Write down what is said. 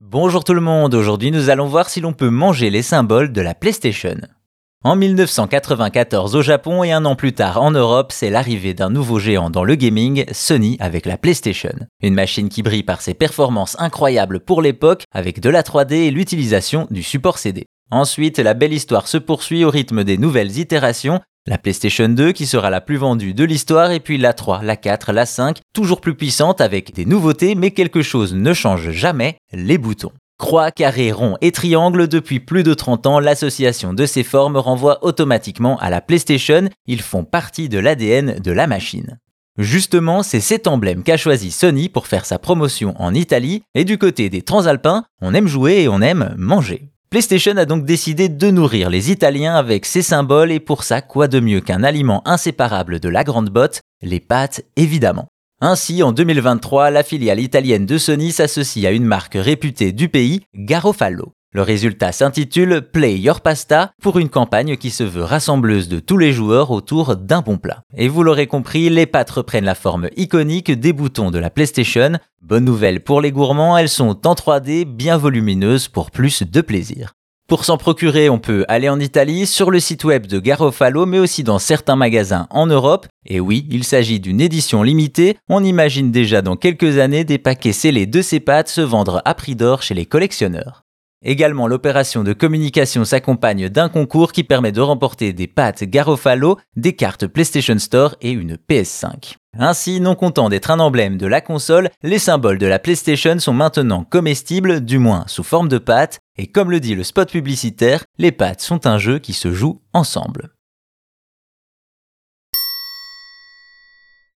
Bonjour tout le monde, aujourd'hui nous allons voir si l'on peut manger les symboles de la PlayStation. En 1994 au Japon et un an plus tard en Europe, c'est l'arrivée d'un nouveau géant dans le gaming, Sony avec la PlayStation. Une machine qui brille par ses performances incroyables pour l'époque, avec de la 3D et l'utilisation du support CD. Ensuite, la belle histoire se poursuit au rythme des nouvelles itérations, la PlayStation 2 qui sera la plus vendue de l'histoire et puis la 3, la 4, la 5, toujours plus puissante avec des nouveautés mais quelque chose ne change jamais, les boutons. Croix, carré, rond et triangle, depuis plus de 30 ans, l'association de ces formes renvoie automatiquement à la PlayStation, ils font partie de l'ADN de la machine. Justement, c'est cet emblème qu'a choisi Sony pour faire sa promotion en Italie, et du côté des Transalpins, on aime jouer et on aime manger. PlayStation a donc décidé de nourrir les Italiens avec ces symboles et pour ça, quoi de mieux qu'un aliment inséparable de la grande botte, les pâtes évidemment. Ainsi, en 2023, la filiale italienne de Sony s'associe à une marque réputée du pays, Garofalo. Le résultat s'intitule Play Your Pasta pour une campagne qui se veut rassembleuse de tous les joueurs autour d'un bon plat. Et vous l'aurez compris, les pâtes reprennent la forme iconique des boutons de la PlayStation. Bonne nouvelle pour les gourmands, elles sont en 3D, bien volumineuses pour plus de plaisir. Pour s'en procurer, on peut aller en Italie, sur le site web de Garofalo, mais aussi dans certains magasins en Europe. Et oui, il s'agit d'une édition limitée. On imagine déjà dans quelques années des paquets scellés de ces pâtes se vendre à prix d'or chez les collectionneurs. Également, l'opération de communication s'accompagne d'un concours qui permet de remporter des pâtes Garofalo, des cartes PlayStation Store et une PS5. Ainsi, non content d'être un emblème de la console, les symboles de la PlayStation sont maintenant comestibles, du moins sous forme de pâtes, et comme le dit le spot publicitaire, les pâtes sont un jeu qui se joue ensemble.